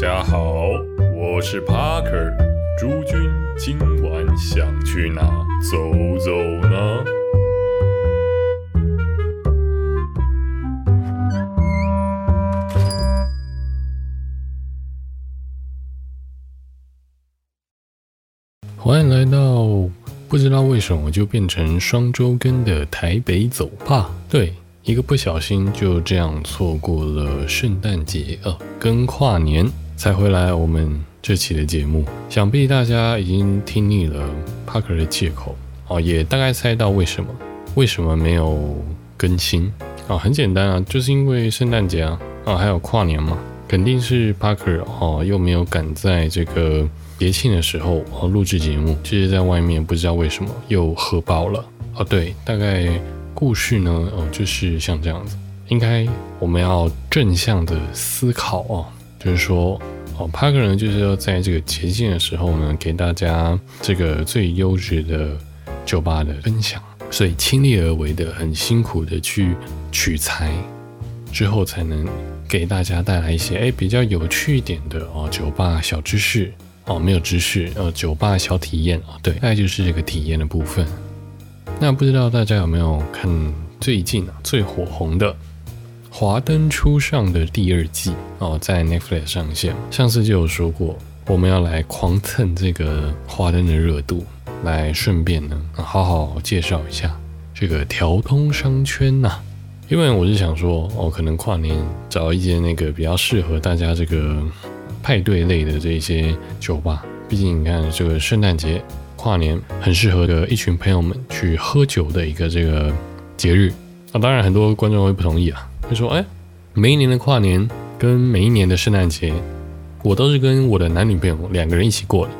大家好，我是 Parker。诸君今晚想去哪走走呢？欢迎来到不知道为什么就变成双周更的台北走吧。对，一个不小心就这样错过了圣诞节呃，跟跨年才回来。我们这期的节目，想必大家已经听腻了 Parker 的借口哦，也大概猜到为什么为什么没有更新啊？很简单啊，就是因为圣诞节啊啊，还有跨年嘛，肯定是 Parker 哦，又没有赶在这个。节庆的时候哦，录制节目，其实在外面不知道为什么又喝爆了哦。对，大概故事呢哦，就是像这样子。应该我们要正向的思考哦，就是说哦，Parker 呢就是要在这个节庆的时候呢，给大家这个最优质的酒吧的分享，所以亲力而为的，很辛苦的去取材，之后才能给大家带来一些哎比较有趣一点的哦酒吧小知识。哦，没有知识，呃，酒吧小体验啊，对，大概就是这个体验的部分。那不知道大家有没有看最近最火红的《华灯初上》的第二季哦，在 Netflix 上线。上次就有说过，我们要来狂蹭这个华灯的热度，来顺便呢好好介绍一下这个调通商圈呐。因为我是想说，哦，可能跨年找一间那个比较适合大家这个。派对类的这些酒吧，毕竟你看这个圣诞节、跨年很适合的一群朋友们去喝酒的一个这个节日。那当然很多观众会不同意啊，他说：哎，每一年的跨年跟每一年的圣诞节，我都是跟我的男女朋友两个人一起过的，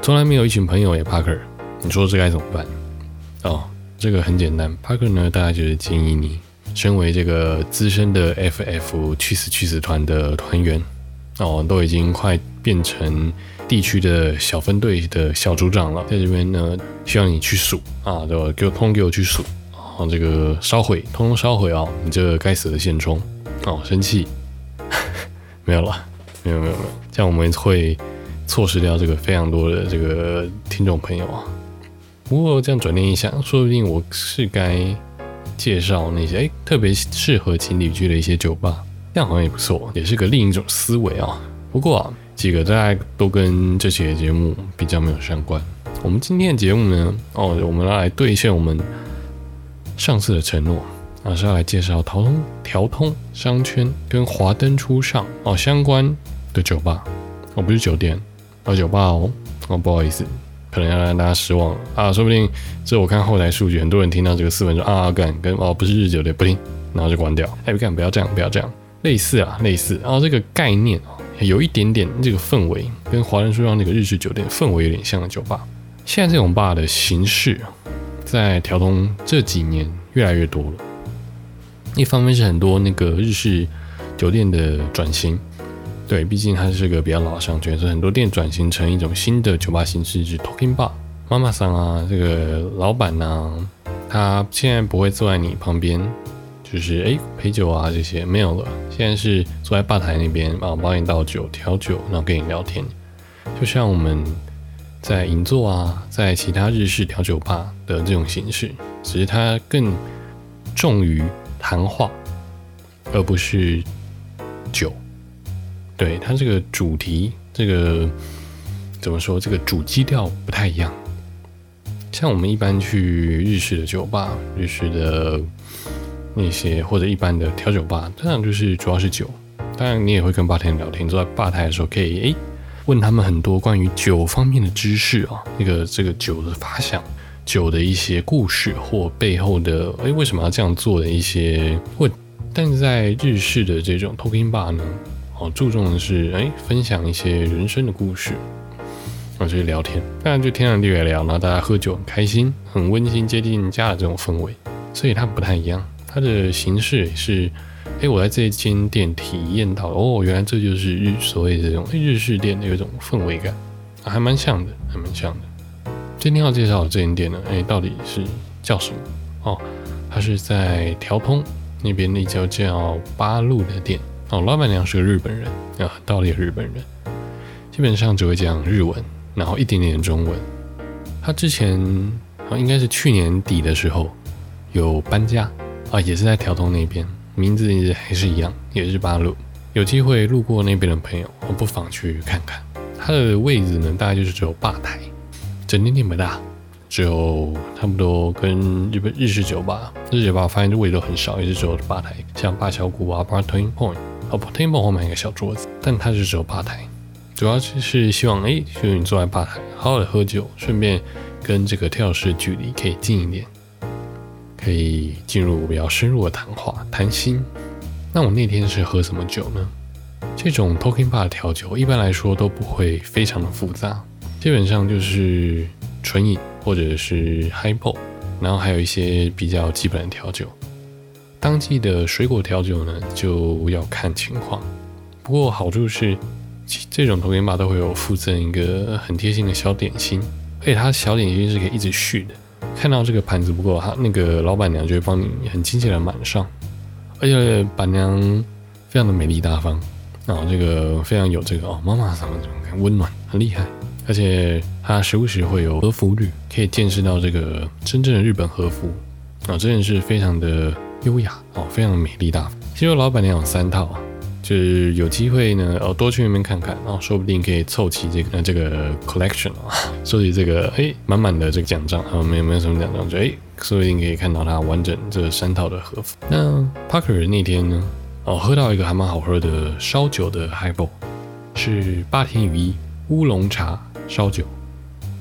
从来没有一群朋友也 Parker，你说这该怎么办？哦，这个很简单，Parker 呢，大家就是建议你，身为这个资深的 FF 去死去死团的团员。哦，都已经快变成地区的小分队的小组长了，在这边呢，需要你去数啊，就给我通给我去数，啊，这个烧毁，通通烧毁啊，你这该死的现充，哦，生气，没有了，没有没有没有，这样我们会错失掉这个非常多的这个听众朋友啊。不过这样转念一想，说不定我是该介绍那些哎特别适合情侣去的一些酒吧。这样好像也不错，也是个另一种思维啊。不过啊，几个大家都跟这期的节目比较没有相关。我们今天的节目呢，哦，我们来兑现我们上次的承诺，啊，是要来介绍调通调通商圈跟华灯初上哦相关的酒吧，哦，不是酒店，哦，酒吧哦，哦，不好意思，可能要让大家失望了啊。说不定这我看后台数据，很多人听到这个四分钟 啊，干跟哦不是日酒店不听，然后就关掉。哎，干不要这样，不要这样。类似啊，类似，然后这个概念啊，有一点点这个氛围，跟华灯初上那个日式酒店氛围有点像的酒吧。现在这种吧的形式，在调通这几年越来越多了。一方面是很多那个日式酒店的转型，对，毕竟它是个比较老的商圈，所以很多店转型成一种新的酒吧形式，是 Talking Bar。妈妈桑啊，这个老板呢，他现在不会坐在你旁边。就是哎，陪酒啊这些没有了，现在是坐在吧台那边啊，帮你倒酒、调酒，然后跟你聊天，就像我们在银座啊，在其他日式调酒吧的这种形式，只是它更重于谈话，而不是酒。对它这个主题，这个怎么说？这个主基调不太一样。像我们一般去日式的酒吧，日式的。那些或者一般的调酒吧，通常就是主要是酒。当然，你也会跟吧台聊天。坐在吧台的时候，可以诶问他们很多关于酒方面的知识啊，那个这个酒的发想、酒的一些故事或背后的诶为什么要这样做的一些问。但是在日式的这种 talking bar 呢，哦，注重的是诶分享一些人生的故事，啊，就是聊天。当然就天长地北聊，然后大家喝酒很开心，很温馨，接近家的这种氛围，所以它不太一样。它的形式是，哎，我在这间店体验到，哦，原来这就是日所谓的这种日式店的有一种氛围感，还蛮像的，还蛮像的。今天要介绍的这间店呢，哎，到底是叫什么？哦，它是在调通那边那家叫八路的店，哦，老板娘是个日本人啊，很道理日本人，基本上只会讲日文，然后一点点中文。他之前啊，应该是去年底的时候有搬家啊，也是在调通那边，名字还是一样，也是八路。有机会路过那边的朋友，我不妨去看看。它的位置呢，大概就是只有吧台，整间店不大，只有差不多跟日本日式酒吧，日式酒吧我发现这位置都很少，也是只有吧台，像八小谷啊、Bar Turning Point，哦不，Turning Point 后面一个小桌子，但它是只有吧台，主要就是希望哎，就是你坐在吧台，好好的喝酒，顺便跟这个跳师距离可以近一点，可以进入比较深入的谈话，谈心。那我那天是喝什么酒呢？这种 Talking Bar 的调酒一般来说都不会非常的复杂，基本上就是纯饮或者是 Highball，然后还有一些比较基本的调酒。当季的水果调酒呢，就要看情况。不过好处是，这种 Talking Bar 都会有附赠一个很贴心的小点心，而且它小点心是可以一直续的。看到这个盘子不够，他那个老板娘就会帮你很亲切的满上。而且板娘非常的美丽大方，然后这个非常有这个哦，妈妈什么这种温暖，很厉害。而且她时不时会有和服日，可以见识到这个真正的日本和服啊，真的是非常的优雅哦，非常的美丽大方。其实老板娘有三套啊。就是有机会呢，哦，多去那边看看，然后说不定可以凑齐这个呃这个 collection 啊，收集这个哎满满的这个奖章啊，没有没有什么奖章，就哎，说不定可以看到它完整这三套的和服。那 Parker 那天呢，哦，喝到一个还蛮好喝的烧酒的 highball，是八田雨衣乌龙茶烧酒。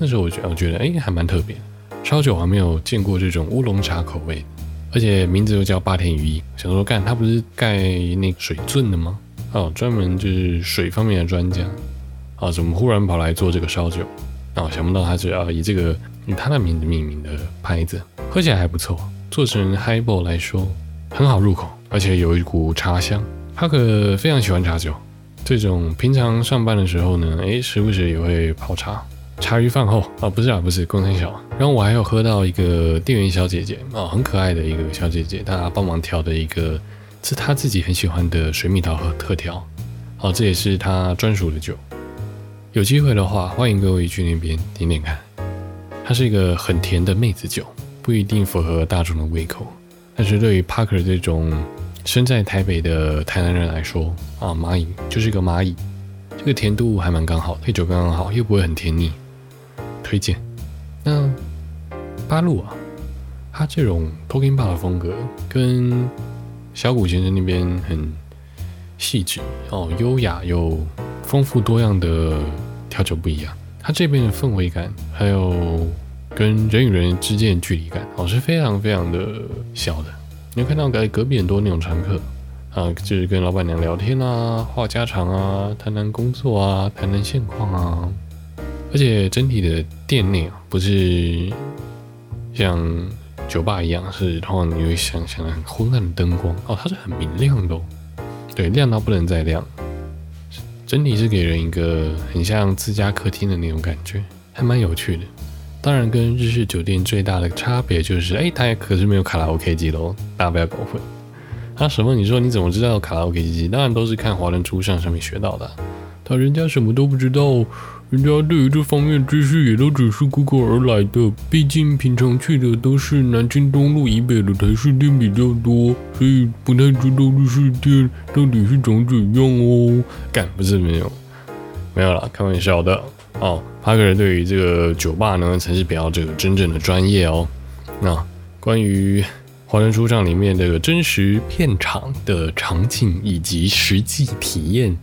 那时候我觉我觉得哎还蛮特别，烧酒还没有见过这种乌龙茶口味。而且名字又叫八田羽衣，想说干他不是盖那水圳的吗？哦，专门就是水方面的专家。啊，怎么忽然跑来做这个烧酒？啊，想不到他是要以这个以他的名字命名的牌子，喝起来还不错。做成 highball 来说很好入口，而且有一股茶香。他可非常喜欢茶酒，这种平常上班的时候呢，哎，时不时也会泡茶。茶余饭后啊，不是啊，不是，工程小。然后我还有喝到一个店员小姐姐啊，很可爱的一个小姐姐，她帮忙调的一个是她自己很喜欢的水蜜桃和特调，好，这也是她专属的酒。有机会的话，欢迎各位去那边点点看。它是一个很甜的妹子酒，不一定符合大众的胃口，但是对于 Parker 这种身在台北的台南人来说啊，蚂蚁就是一个蚂蚁，这个甜度还蛮刚好，配酒刚刚好，又不会很甜腻。推荐。那八路啊，他这种 Talking Bar 的风格跟小谷先生那边很细致哦，优雅又丰富多样的调酒不一样。他这边的氛围感，还有跟人与人之间的距离感哦，是非常非常的小的。你会看到隔隔壁很多那种常客啊，就是跟老板娘聊天啊，话家常啊，谈谈工作啊，谈谈现况啊。而且整体的店内啊，不是像酒吧一样，是通常你会想象很昏暗的灯光哦，它是很明亮的，哦对，亮到不能再亮。整体是给人一个很像自家客厅的那种感觉，还蛮有趣的。当然，跟日式酒店最大的差别就是，哎，它可是没有卡拉 OK 机喽，大家不要搞混。啊，什么？你说你怎么知道卡拉 OK 机？当然都是看华人初上上面学到的。他人家什么都不知道。人家对于这方面知识也都只是 Google 而来的，毕竟平常去的都是南京东路以北的台式店比较多，所以不太知道日式店到底是长怎样哦。干不是没有，没有啦，开玩笑的哦。帕克人对于这个酒吧呢，才是比较这个真正的专业哦。那关于华人书上里面这个真实片场的场景以及实际体验，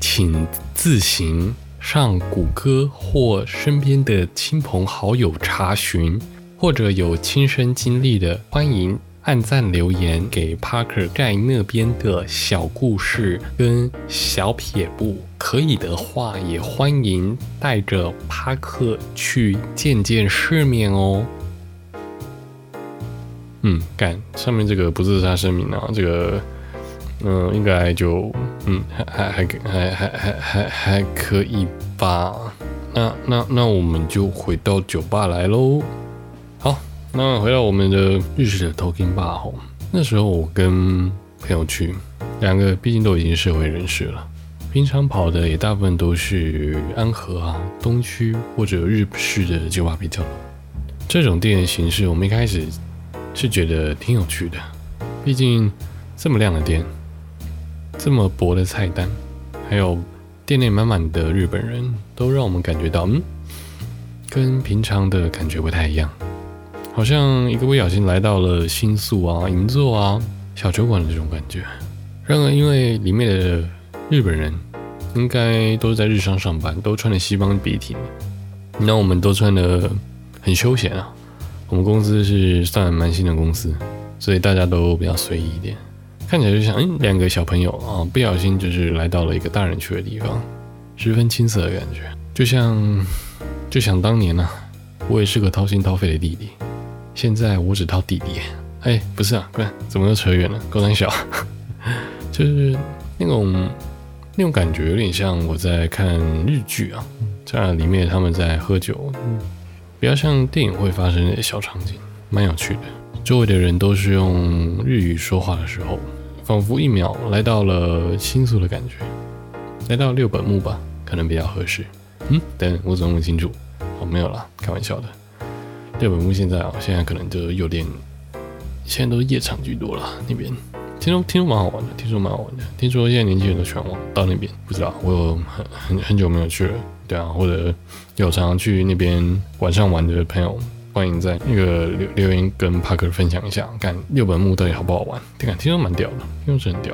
请自行。上谷歌或身边的亲朋好友查询，或者有亲身经历的，欢迎按赞留言给 Parker 盖那边的小故事跟小撇步。可以的话，也欢迎带着帕克去见见世面哦。嗯，干上面这个不自杀声明啊，这个。嗯，应该就，嗯，还还还还还还还还可以吧。那那那我们就回到酒吧来喽。好，那回到我们的日式的 talking bar 哦。那时候我跟朋友去，两个毕竟都已经社会人士了，平常跑的也大部分都是安和啊、东区或者日式的酒吧比较多。这种店的形式我们一开始是觉得挺有趣的，毕竟这么亮的店。这么薄的菜单，还有店内满满的日本人，都让我们感觉到，嗯，跟平常的感觉不太一样，好像一个不小心来到了新宿啊、银座啊、小酒馆的这种感觉。然而，因为里面的日本人应该都是在日商上班，都穿的西装笔挺，那我们都穿的很休闲啊。我们公司是算蛮新的公司，所以大家都比较随意一点，看起来就像嗯两个小朋友啊，不小心就是来到了一个大人去的地方，十分青涩的感觉，就像就想当年呢，我也是个掏心掏肺的弟弟，现在我只掏弟弟。哎，不是啊，不然怎么又扯远了？高胆小。就是那种那种感觉，有点像我在看日剧啊，在里面他们在喝酒，比较像电影会发生的小场景，蛮有趣的。周围的人都是用日语说话的时候，仿佛一秒来到了新宿的感觉，来到六本木吧，可能比较合适。嗯，等我总弄清楚。哦，没有啦，开玩笑的。六本木现在啊，现在可能就有点，现在都夜场居多了那边。听说听说蛮好玩的，听说蛮好玩的。听说现在年轻人都喜欢往到那边，不知道我有很很很久没有去了，对啊，或者有常常去那边晚上玩的朋友，欢迎在那个留留言跟帕克分享一下，看六本木到底好不好玩？听听说蛮屌的，听说是很屌。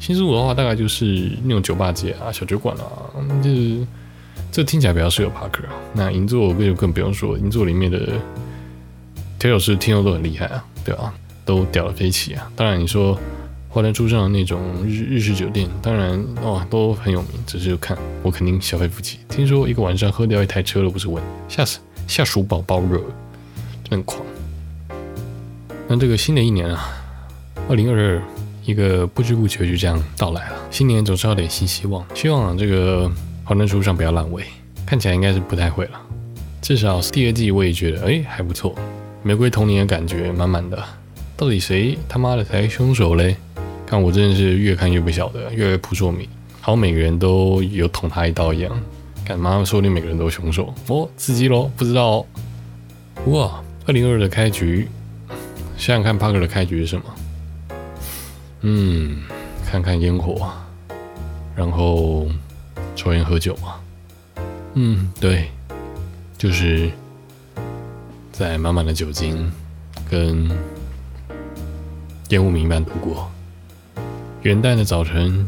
新宿的话，大概就是那种酒吧街啊、小酒馆啊，就是这听起来比较适合帕克啊。那银座就更不用说，银座里面的调酒师听说都很厉害啊，对吧？都屌的飞起啊！当然你说。华南出上的那种日日式酒店，当然哦都很有名，只是看我肯定消费不起。听说一个晚上喝掉一台车都不是问吓死吓鼠宝宝了，真狂。那这个新的一年啊，二零二二，一个不知不觉就这样到来了。新年总是要点新希望，希望啊这个华南书上不要烂尾，看起来应该是不太会了。至少第二季我也觉得哎还不错，玫瑰童年的感觉满满的。到底谁他妈的才是凶手嘞？看我真的是越看越不晓得，越来越扑朔迷，好像每个人都有捅他一刀一样。干嘛说你每个人都凶手？哦，刺激喽！不知道哦。哇，二零二二的开局，想想看帕克的开局是什么？嗯，看看烟火，然后抽烟喝酒啊。嗯，对，就是在满满的酒精跟烟雾弥漫度过。元旦的早晨，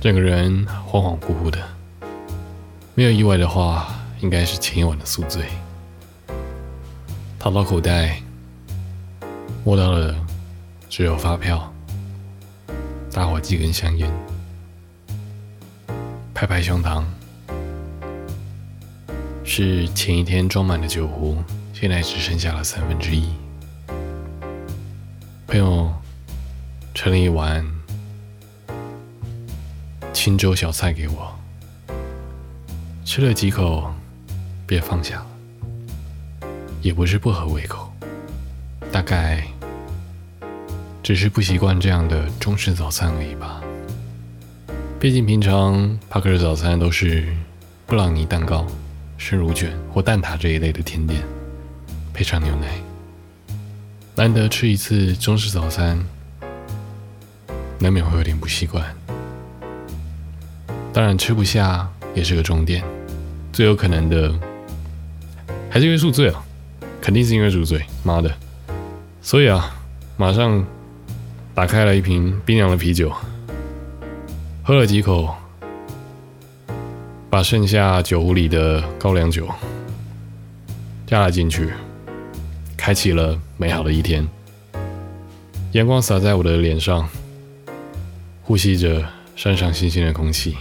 整个人恍恍惚惚的，没有意外的话，应该是前一晚的宿醉。掏到口袋，摸到了只有发票、打火机跟香烟，拍拍胸膛，是前一天装满的酒壶，现在只剩下了三分之一。朋友。盛了一碗清粥小菜给我，吃了几口，便放下了。也不是不合胃口，大概只是不习惯这样的中式早餐而已吧。毕竟平常帕克的早餐都是布朗尼蛋糕、生乳卷或蛋挞这一类的甜点，配上牛奶。难得吃一次中式早餐。难免会有点不习惯，当然吃不下也是个重点，最有可能的还是因为宿醉了，肯定是因为宿醉，妈的！所以啊，马上打开了一瓶冰凉的啤酒，喝了几口，把剩下酒壶里的高粱酒加了进去，开启了美好的一天，阳光洒在我的脸上。呼吸着山上新鲜的空气，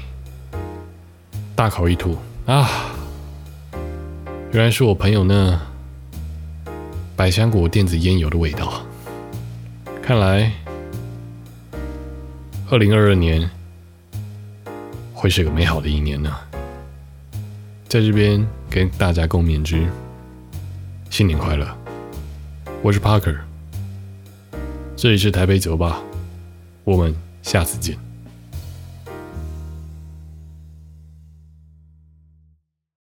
大口一吐啊！原来是我朋友那百香果电子烟油的味道。看来，二零二二年会是个美好的一年呢。在这边跟大家共勉之，新年快乐！我是 Parker，这里是台北酒吧。我们下次见。